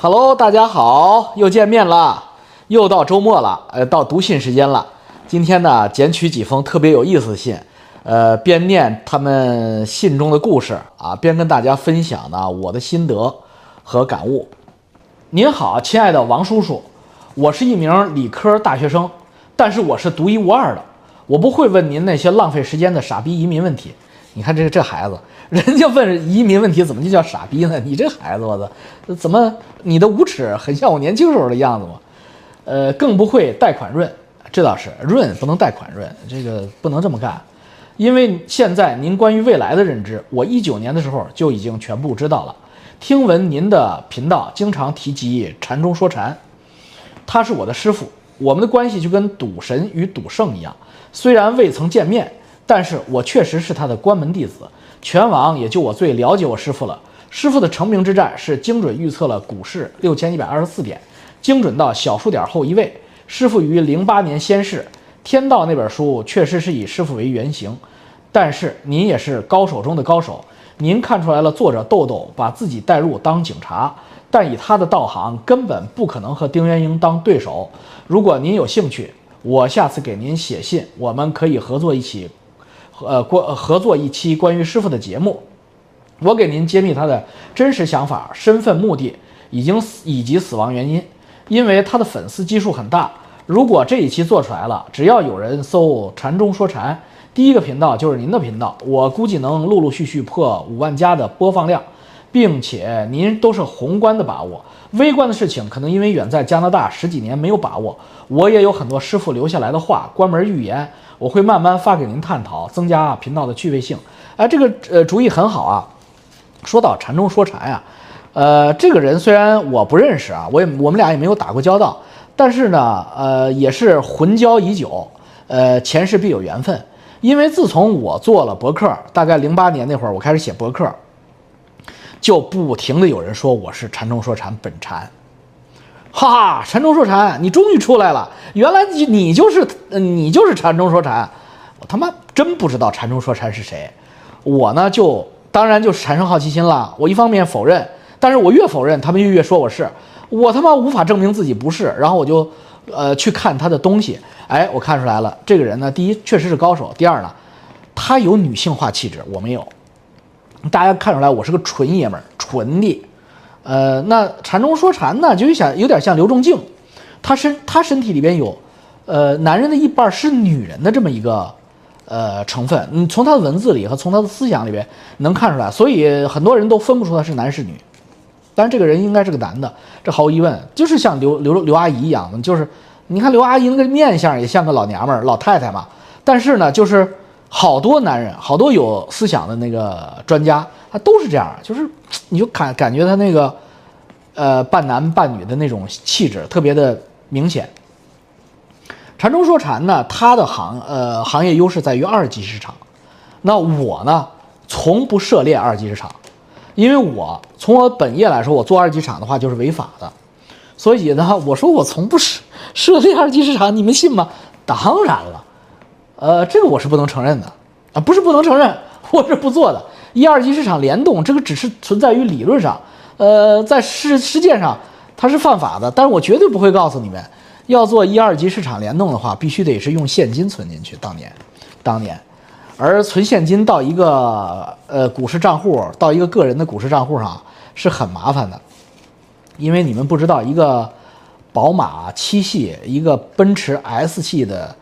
Hello，大家好，又见面了，又到周末了，呃，到读信时间了。今天呢，捡取几封特别有意思的信，呃，边念他们信中的故事啊，边跟大家分享呢我的心得和感悟。您好，亲爱的王叔叔，我是一名理科大学生，但是我是独一无二的，我不会问您那些浪费时间的傻逼移民问题。你看这个这孩子，人家问移民问题怎么就叫傻逼呢？你这孩子，我操，怎么你的无耻很像我年轻时候的样子吗？呃，更不会贷款润，这倒是润不能贷款润，这个不能这么干，因为现在您关于未来的认知，我一九年的时候就已经全部知道了。听闻您的频道经常提及禅中说禅，他是我的师傅，我们的关系就跟赌神与赌圣一样，虽然未曾见面。但是我确实是他的关门弟子，全网也就我最了解我师傅了。师傅的成名之战是精准预测了股市六千一百二十四点，精准到小数点后一位。师傅于零八年仙逝，《天道》那本书确实是以师傅为原型。但是您也是高手中的高手，您看出来了作者豆豆把自己带入当警察，但以他的道行根本不可能和丁元英当对手。如果您有兴趣，我下次给您写信，我们可以合作一起。呃，关合作一期关于师傅的节目，我给您揭秘他的真实想法、身份、目的，已经死以及死亡原因。因为他的粉丝基数很大，如果这一期做出来了，只要有人搜“禅中说禅”，第一个频道就是您的频道，我估计能陆陆续续破五万加的播放量，并且您都是宏观的把握，微观的事情可能因为远在加拿大十几年没有把握。我也有很多师傅留下来的话，关门预言。我会慢慢发给您探讨，增加频道的趣味性。哎，这个呃主意很好啊。说到禅中说禅呀，呃，这个人虽然我不认识啊，我也我们俩也没有打过交道，但是呢，呃，也是魂交已久，呃，前世必有缘分。因为自从我做了博客，大概零八年那会儿我开始写博客，就不停的有人说我是禅中说禅本禅。哈哈，禅中说禅，你终于出来了！原来你你就是你就是禅中说禅，我他妈真不知道禅中说禅是谁。我呢就当然就产生好奇心了。我一方面否认，但是我越否认，他们就越说我是。我他妈无法证明自己不是，然后我就呃去看他的东西。哎，我看出来了，这个人呢，第一确实是高手，第二呢，他有女性化气质，我没有。大家看出来，我是个纯爷们儿，纯的。呃，那禅中说禅呢，就有像有点像刘仲敬，他身他身体里边有，呃，男人的一半是女人的这么一个呃成分，你从他的文字里和从他的思想里边能看出来，所以很多人都分不出他是男是女，但是这个人应该是个男的，这毫无疑问，就是像刘刘刘阿姨一样的，就是你看刘阿姨那个面相也像个老娘们儿老太太嘛，但是呢，就是好多男人，好多有思想的那个专家。他都是这样，就是你就感感觉他那个，呃，半男半女的那种气质特别的明显。禅中说禅呢，它的行呃行业优势在于二级市场。那我呢，从不涉猎二级市场，因为我从我本业来说，我做二级市场的话就是违法的。所以呢，我说我从不涉涉猎二级市场，你们信吗？当然了，呃，这个我是不能承认的啊，不是不能承认，我是不做的。一二级市场联动，这个只是存在于理论上，呃，在实实践上它是犯法的。但是我绝对不会告诉你们，要做一二级市场联动的话，必须得是用现金存进去。当年，当年，而存现金到一个呃股市账户，到一个个人的股市账户上是很麻烦的，因为你们不知道，一个宝马七系，一个奔驰 S 系的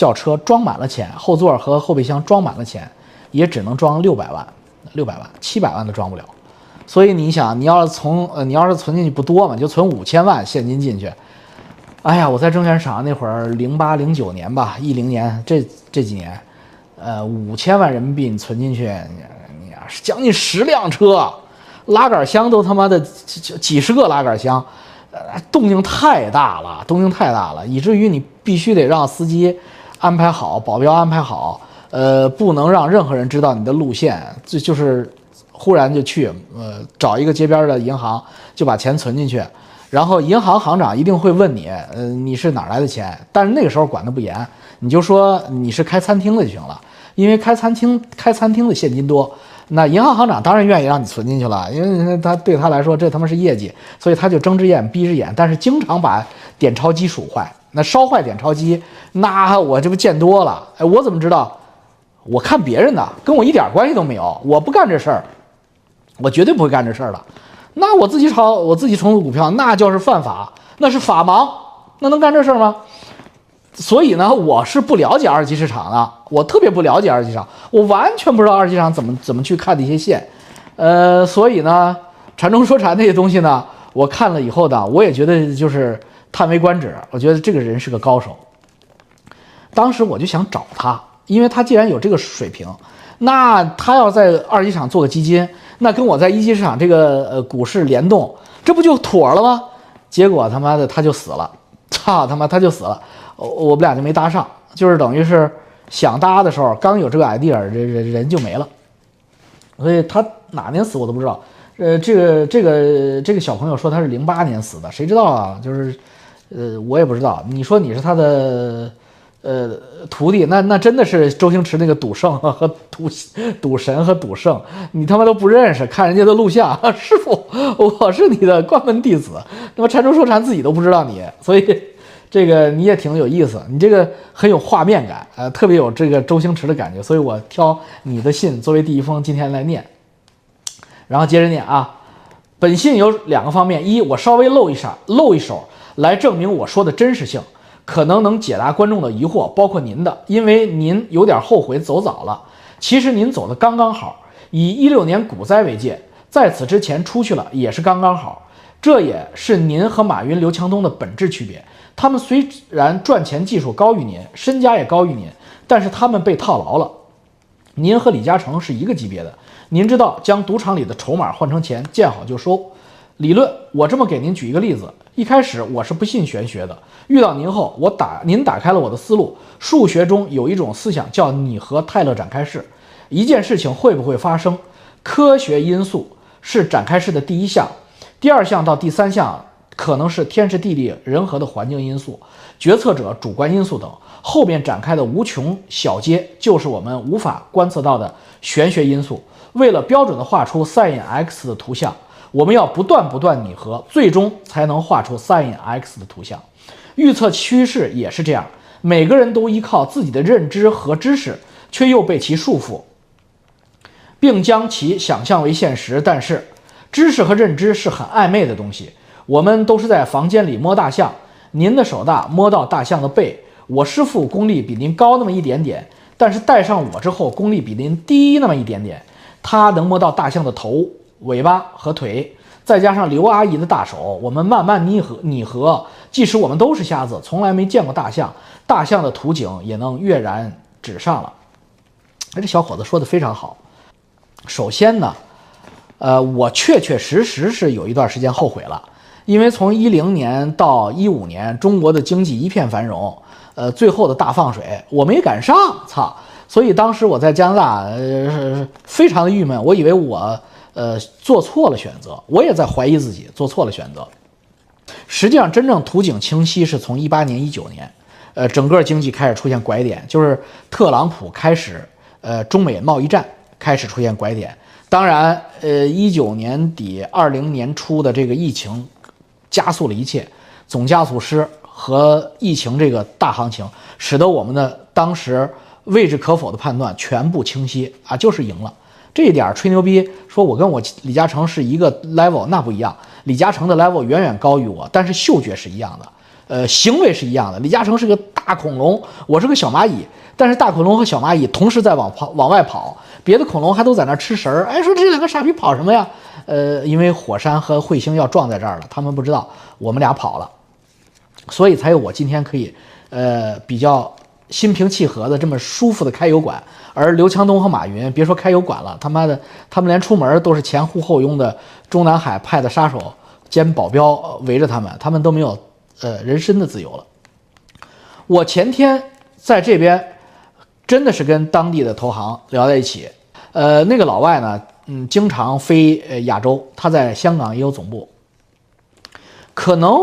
轿车装满了钱，后座和后备箱装满了钱，也只能装六百万。六百万、七百万都装不了，所以你想，你要是从呃，你要是存进去不多嘛，就存五千万现金进去。哎呀，我在证券市场那会儿，零八零九年吧，一零年这这几年，呃，五千万人民币你存进去，你你是将近十辆车，拉杆箱都他妈的几几十个拉杆箱，呃，动静太大了，动静太大了，以至于你必须得让司机安排好，保镖安排好。呃，不能让任何人知道你的路线，就就是忽然就去，呃，找一个街边的银行就把钱存进去，然后银行行长一定会问你，呃，你是哪来的钱？但是那个时候管得不严，你就说你是开餐厅的就行了，因为开餐厅开餐厅的现金多，那银行行长当然愿意让你存进去了，因为他对他来说这他妈是业绩，所以他就睁只眼闭只眼，但是经常把点钞机数坏。那烧坏点钞机，那我这不见多了。哎，我怎么知道？我看别人的，跟我一点关系都没有。我不干这事儿，我绝对不会干这事儿的。那我自己炒，我自己重组股票，那就是犯法，那是法盲，那能干这事儿吗？所以呢，我是不了解二级市场的，我特别不了解二级市场，我完全不知道二级市场怎么怎么去看的一些线。呃，所以呢，禅中说禅那些东西呢，我看了以后呢，我也觉得就是叹为观止。我觉得这个人是个高手。当时我就想找他，因为他既然有这个水平，那他要在二级市场做个基金。那跟我在一级市场这个呃股市联动，这不就妥了吗？结果他妈的他就死了，操他妈他就死了，我我们俩就没搭上，就是等于是想搭的时候，刚有这个 idea，这人人就没了。所以他哪年死我都不知道。呃，这个这个这个小朋友说他是零八年死的，谁知道啊？就是呃我也不知道。你说你是他的。呃，徒弟，那那真的是周星驰那个赌圣和赌赌神和赌圣，你他妈都不认识，看人家的录像，师傅，我是你的关门弟子。那么禅中说禅自己都不知道你，所以这个你也挺有意思，你这个很有画面感，呃，特别有这个周星驰的感觉，所以我挑你的信作为第一封今天来念，然后接着念啊。本信有两个方面，一我稍微露一下，露一手来证明我说的真实性。可能能解答观众的疑惑，包括您的，因为您有点后悔走早了。其实您走的刚刚好，以一六年股灾为界，在此之前出去了也是刚刚好。这也是您和马云、刘强东的本质区别。他们虽然赚钱技术高于您，身家也高于您，但是他们被套牢了。您和李嘉诚是一个级别的。您知道，将赌场里的筹码换成钱，见好就收。理论，我这么给您举一个例子。一开始我是不信玄学的，遇到您后，我打您打开了我的思路。数学中有一种思想叫拟合泰勒展开式，一件事情会不会发生，科学因素是展开式的第一项，第二项到第三项可能是天时地利人和的环境因素、决策者主观因素等，后面展开的无穷小阶就是我们无法观测到的玄学因素。为了标准的画出 sin x 的图像。我们要不断不断拟合，最终才能画出 sin x 的图像。预测趋势也是这样，每个人都依靠自己的认知和知识，却又被其束缚，并将其想象为现实。但是，知识和认知是很暧昧的东西。我们都是在房间里摸大象，您的手大摸到大象的背，我师傅功力比您高那么一点点，但是带上我之后功力比您低那么一点点，他能摸到大象的头。尾巴和腿，再加上刘阿姨的大手，我们慢慢拟合拟合。即使我们都是瞎子，从来没见过大象，大象的图景也能跃然纸上了。哎，这小伙子说的非常好。首先呢，呃，我确确实实是有一段时间后悔了，因为从一零年到一五年，中国的经济一片繁荣，呃，最后的大放水，我没赶上，操！所以当时我在加拿大，呃，非常的郁闷，我以为我。呃，做错了选择，我也在怀疑自己做错了选择。实际上，真正图景清晰是从一八年、一九年，呃，整个经济开始出现拐点，就是特朗普开始，呃，中美贸易战开始出现拐点。当然，呃，一九年底、二零年初的这个疫情加速了一切，总加速师和疫情这个大行情，使得我们的当时未置可否的判断全部清晰啊，就是赢了。这一点吹牛逼，说我跟我李嘉诚是一个 level，那不一样。李嘉诚的 level 远远高于我，但是嗅觉是一样的，呃，行为是一样的。李嘉诚是个大恐龙，我是个小蚂蚁，但是大恐龙和小蚂蚁同时在往跑往外跑，别的恐龙还都在那吃食儿。哎，说这两个傻逼跑什么呀？呃，因为火山和彗星要撞在这儿了，他们不知道我们俩跑了，所以才有我今天可以，呃，比较。心平气和的这么舒服的开油管，而刘强东和马云别说开油管了，他妈的，他们连出门都是前呼后拥的中南海派的杀手兼保镖围着他们，他们都没有呃人身的自由了。我前天在这边真的是跟当地的投行聊在一起，呃，那个老外呢，嗯，经常飞呃亚洲，他在香港也有总部，可能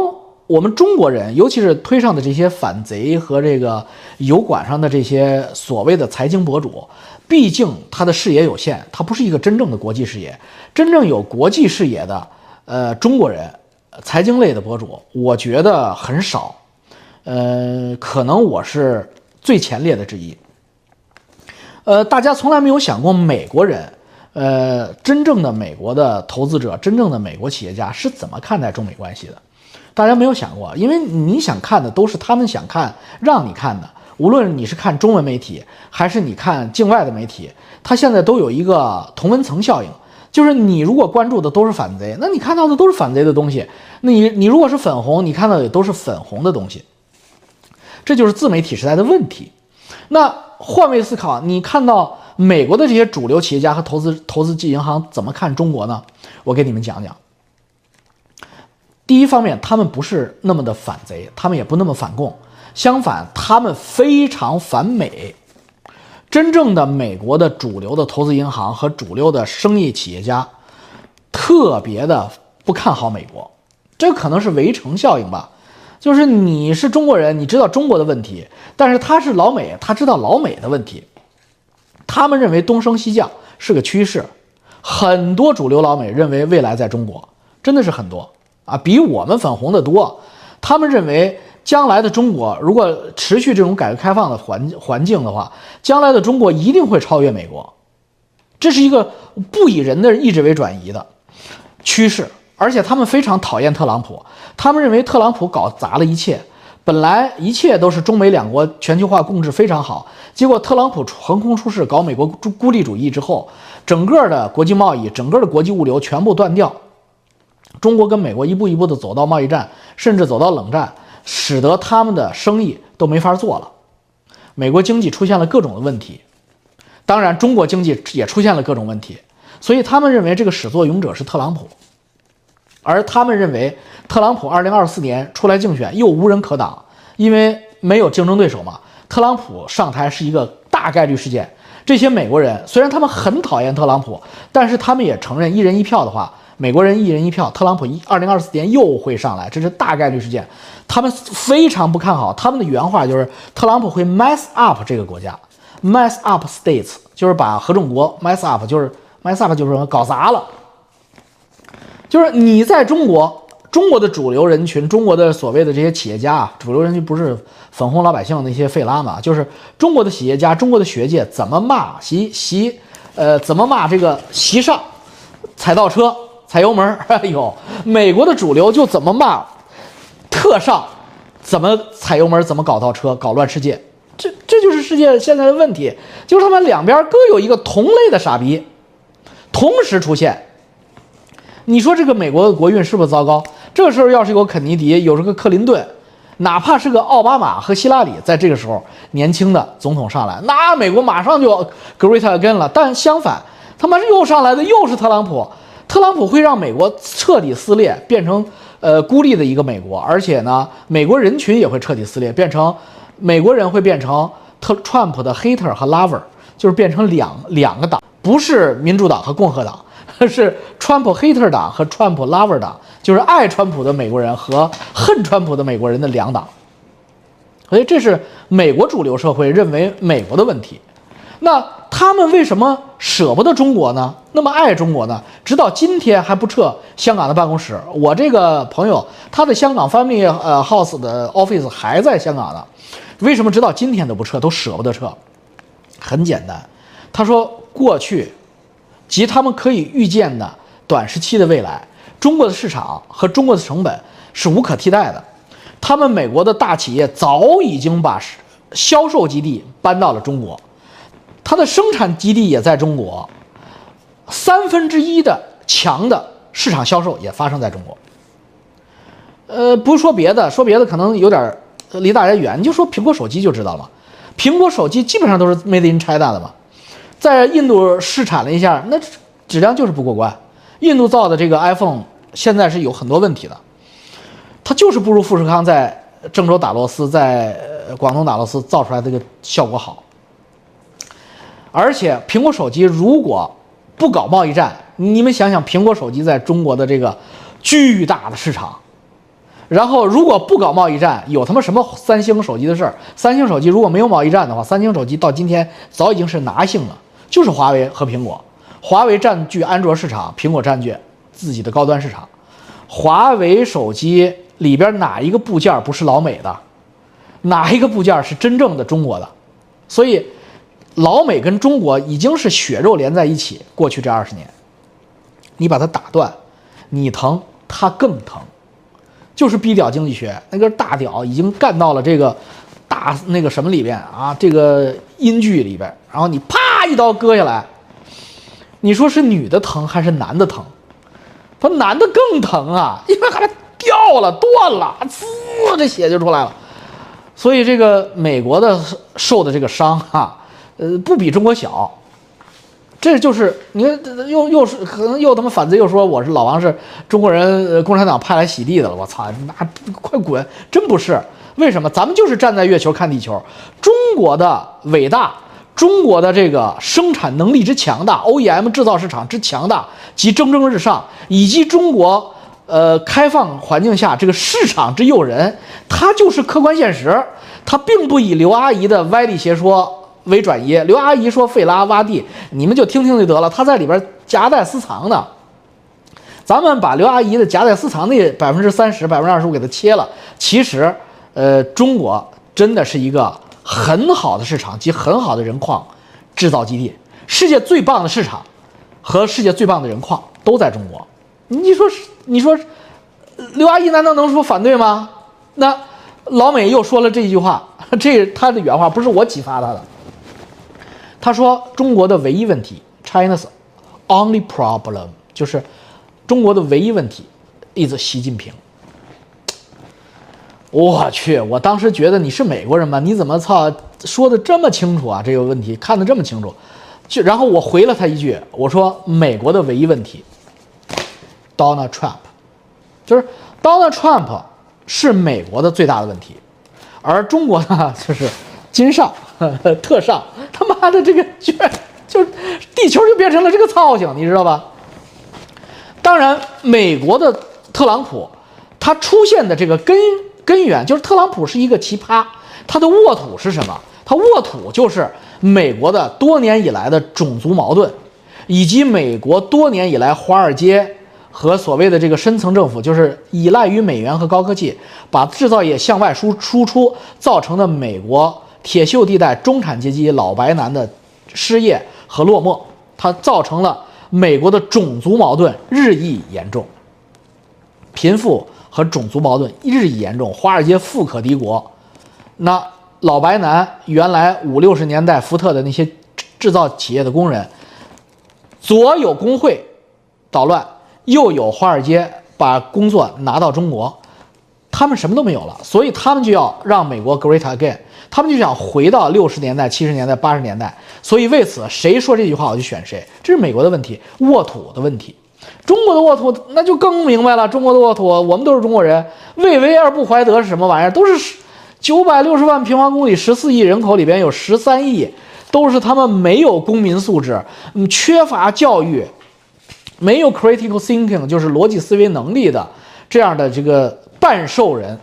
我们中国人，尤其是推上的这些反贼和这个油管上的这些所谓的财经博主，毕竟他的视野有限，他不是一个真正的国际视野。真正有国际视野的，呃，中国人，财经类的博主，我觉得很少。呃，可能我是最前列的之一。呃，大家从来没有想过美国人，呃，真正的美国的投资者，真正的美国企业家是怎么看待中美关系的？大家没有想过，因为你想看的都是他们想看、让你看的。无论你是看中文媒体，还是你看境外的媒体，它现在都有一个同温层效应，就是你如果关注的都是反贼，那你看到的都是反贼的东西；那你你如果是粉红，你看到的也都是粉红的东西。这就是自媒体时代的问题。那换位思考，你看到美国的这些主流企业家和投资投资级银行怎么看中国呢？我给你们讲讲。第一方面，他们不是那么的反贼，他们也不那么反共，相反，他们非常反美。真正的美国的主流的投资银行和主流的生意企业家，特别的不看好美国，这可能是围城效应吧。就是你是中国人，你知道中国的问题，但是他是老美，他知道老美的问题。他们认为东升西降是个趋势，很多主流老美认为未来在中国，真的是很多。啊，比我们粉红的多。他们认为，将来的中国如果持续这种改革开放的环环境的话，将来的中国一定会超越美国。这是一个不以人的意志为转移的趋势。而且他们非常讨厌特朗普，他们认为特朗普搞砸了一切。本来一切都是中美两国全球化共治非常好，结果特朗普横空出世搞美国孤立主义之后，整个的国际贸易、整个的国际物流全部断掉。中国跟美国一步一步的走到贸易战，甚至走到冷战，使得他们的生意都没法做了。美国经济出现了各种的问题，当然中国经济也出现了各种问题。所以他们认为这个始作俑者是特朗普，而他们认为特朗普二零二四年出来竞选又无人可挡，因为没有竞争对手嘛。特朗普上台是一个大概率事件。这些美国人虽然他们很讨厌特朗普，但是他们也承认一人一票的话。美国人一人一票，特朗普一二零二四年又会上来，这是大概率事件。他们非常不看好，他们的原话就是特朗普会 mess up 这个国家，mess up states 就是把合众国 mess up 就是 mess up 就是搞砸了。就是你在中国，中国的主流人群，中国的所谓的这些企业家啊，主流人群不是粉红老百姓那些费拉嘛，就是中国的企业家，中国的学界怎么骂习习，呃，怎么骂这个习上踩倒车。踩油门，哎呦，美国的主流就怎么骂特上，怎么踩油门，怎么搞倒车，搞乱世界，这这就是世界现在的问题，就是他们两边各有一个同类的傻逼，同时出现。你说这个美国的国运是不是糟糕？这时候要是有肯尼迪，有这个克林顿，哪怕是个奥巴马和希拉里，在这个时候年轻的总统上来，那美国马上就 great again 了。但相反，他妈又上来的又是特朗普。特朗普会让美国彻底撕裂，变成呃孤立的一个美国，而且呢，美国人群也会彻底撕裂，变成美国人会变成特 Trump 的 hater 和 lover，就是变成两两个党，不是民主党和共和党，是川普 hater 党和川普 lover 党，就是爱川普的美国人和恨川普的美国人的两党。所以这是美国主流社会认为美国的问题。那他们为什么舍不得中国呢？那么爱中国呢？直到今天还不撤香港的办公室。我这个朋友，他的香港 family 呃 house 的 office 还在香港呢。为什么直到今天都不撤，都舍不得撤？很简单，他说过去及他们可以预见的短时期的未来，中国的市场和中国的成本是无可替代的。他们美国的大企业早已经把销售基地搬到了中国。它的生产基地也在中国，三分之一的强的市场销售也发生在中国。呃，不说别的，说别的可能有点离大家远，你就说苹果手机就知道了。苹果手机基本上都是 Made in China 的嘛，在印度试产了一下，那质量就是不过关。印度造的这个 iPhone 现在是有很多问题的，它就是不如富士康在郑州打螺丝，在广东打螺丝造出来这个效果好。而且苹果手机如果不搞贸易战，你们想想苹果手机在中国的这个巨大的市场，然后如果不搞贸易战，有他妈什么三星手机的事儿？三星手机如果没有贸易战的话，三星手机到今天早已经是拿性了，就是华为和苹果，华为占据安卓市场，苹果占据自己的高端市场。华为手机里边哪一个部件不是老美的？哪一个部件是真正的中国的？所以，老美跟中国已经是血肉连在一起。过去这二十年，你把它打断，你疼，它更疼。就是逼屌经济学，那根大屌已经干到了这个大那个什么里边啊，这个音距里边，然后你啪一刀割下来，你说是女的疼还是男的疼？他男的更疼啊，因为还掉了断了，滋，这血就出来了。所以这个美国的受的这个伤哈，呃，不比中国小。这就是你看，又又是可能又他妈反贼又说我是老王是中国人共产党派来洗地的了，我操，那快滚！真不是，为什么？咱们就是站在月球看地球，中国的伟大，中国的这个生产能力之强大，OEM 制造市场之强大及蒸蒸日上，以及中国呃开放环境下这个市场之诱人，它就是客观现实，它并不以刘阿姨的歪理邪说。为转移，刘阿姨说费拉洼地，你们就听听就得了。他在里边夹带私藏的，咱们把刘阿姨的夹带私藏那百分之三十、百分之二十五给它切了。其实，呃，中国真的是一个很好的市场及很好的人矿制造基地，世界最棒的市场和世界最棒的人矿都在中国。你说？你说刘阿姨难道能说反对吗？那老美又说了这句话，这他的原话不是我启发他的。他说：“中国的唯一问题，China's only problem，就是中国的唯一问题，is 习近平。”我去，我当时觉得你是美国人吗？你怎么操说的这么清楚啊？这个问题看得这么清楚，就然后我回了他一句，我说：“美国的唯一问题，Donald Trump，就是 Donald Trump 是美国的最大的问题，而中国呢，就是金上。”特上，他妈的这个就就地球就变成了这个造型，你知道吧？当然，美国的特朗普，他出现的这个根根源就是特朗普是一个奇葩，他的沃土是什么？他沃土就是美国的多年以来的种族矛盾，以及美国多年以来华尔街和所谓的这个深层政府，就是依赖于美元和高科技，把制造业向外输输出造成的美国。铁锈地带中产阶级老白男的失业和落寞，它造成了美国的种族矛盾日益严重，贫富和种族矛盾日益严重。华尔街富可敌国，那老白男原来五六十年代福特的那些制造企业的工人，左有工会捣乱，右有华尔街把工作拿到中国，他们什么都没有了，所以他们就要让美国 great again。他们就想回到六十年代、七十年代、八十年代，所以为此谁说这句话我就选谁。这是美国的问题，沃土的问题。中国的沃土那就更明白了。中国的沃土，我们都是中国人，未为而不怀德是什么玩意儿？都是九百六十万平方公里、十四亿人口里边有十三亿，都是他们没有公民素质，缺乏教育，没有 critical thinking，就是逻辑思维能力的这样的这个半兽人。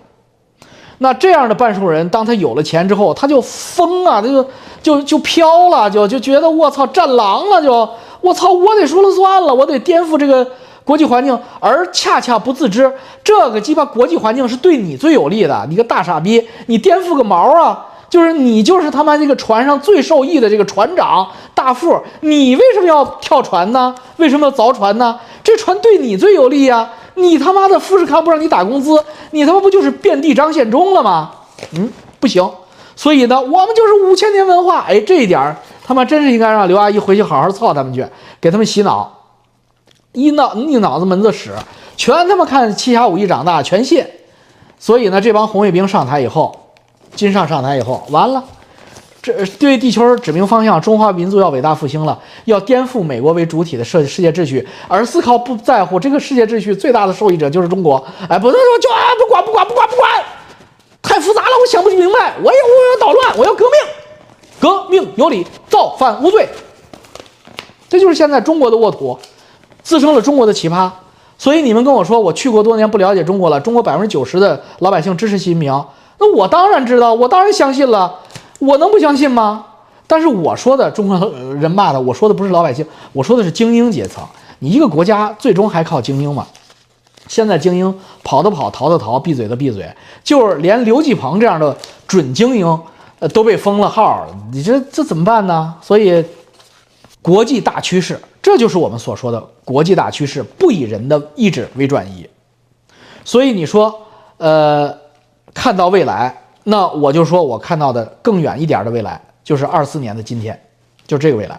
那这样的半兽人，当他有了钱之后，他就疯啊，他就就就飘了，就就觉得我操，战狼了，就我操，我得说了算了，我得颠覆这个国际环境，而恰恰不自知，这个鸡巴国际环境是对你最有利的，你个大傻逼，你颠覆个毛啊！就是你就是他妈这个船上最受益的这个船长大副，你为什么要跳船呢？为什么要凿船呢？这船对你最有利呀！你他妈的富士康不让你打工资，你他妈不就是遍地张献忠了吗？嗯，不行。所以呢，我们就是五千年文化。哎，这一点儿他妈真是应该让刘阿姨回去好好操他们去，给他们洗脑，一脑一脑子门子屎，全他妈看七侠五义长大，全信。所以呢，这帮红卫兵上台以后，金上上台以后，完了。这对地球指明方向，中华民族要伟大复兴了，要颠覆美国为主体的世世界秩序，而思考不在乎这个世界秩序最大的受益者就是中国。哎，不能说就啊，不管不管不管不管，太复杂了，我想不明白。我要我要捣乱，我要革命，革命有理，造反无罪。这就是现在中国的沃土，滋生了中国的奇葩。所以你们跟我说我去过多年不了解中国了，中国百分之九十的老百姓支持习近平，那我当然知道，我当然相信了，我能不相信吗？但是我说的中国人骂的，我说的不是老百姓，我说的是精英阶层。你一个国家最终还靠精英吗？现在精英跑的跑，逃的逃，闭嘴的闭嘴，就是连刘继鹏这样的准精英，都被封了号，你这这怎么办呢？所以，国际大趋势，这就是我们所说的国际大趋势，不以人的意志为转移。所以你说，呃，看到未来，那我就说我看到的更远一点的未来，就是二四年的今天，就这个未来。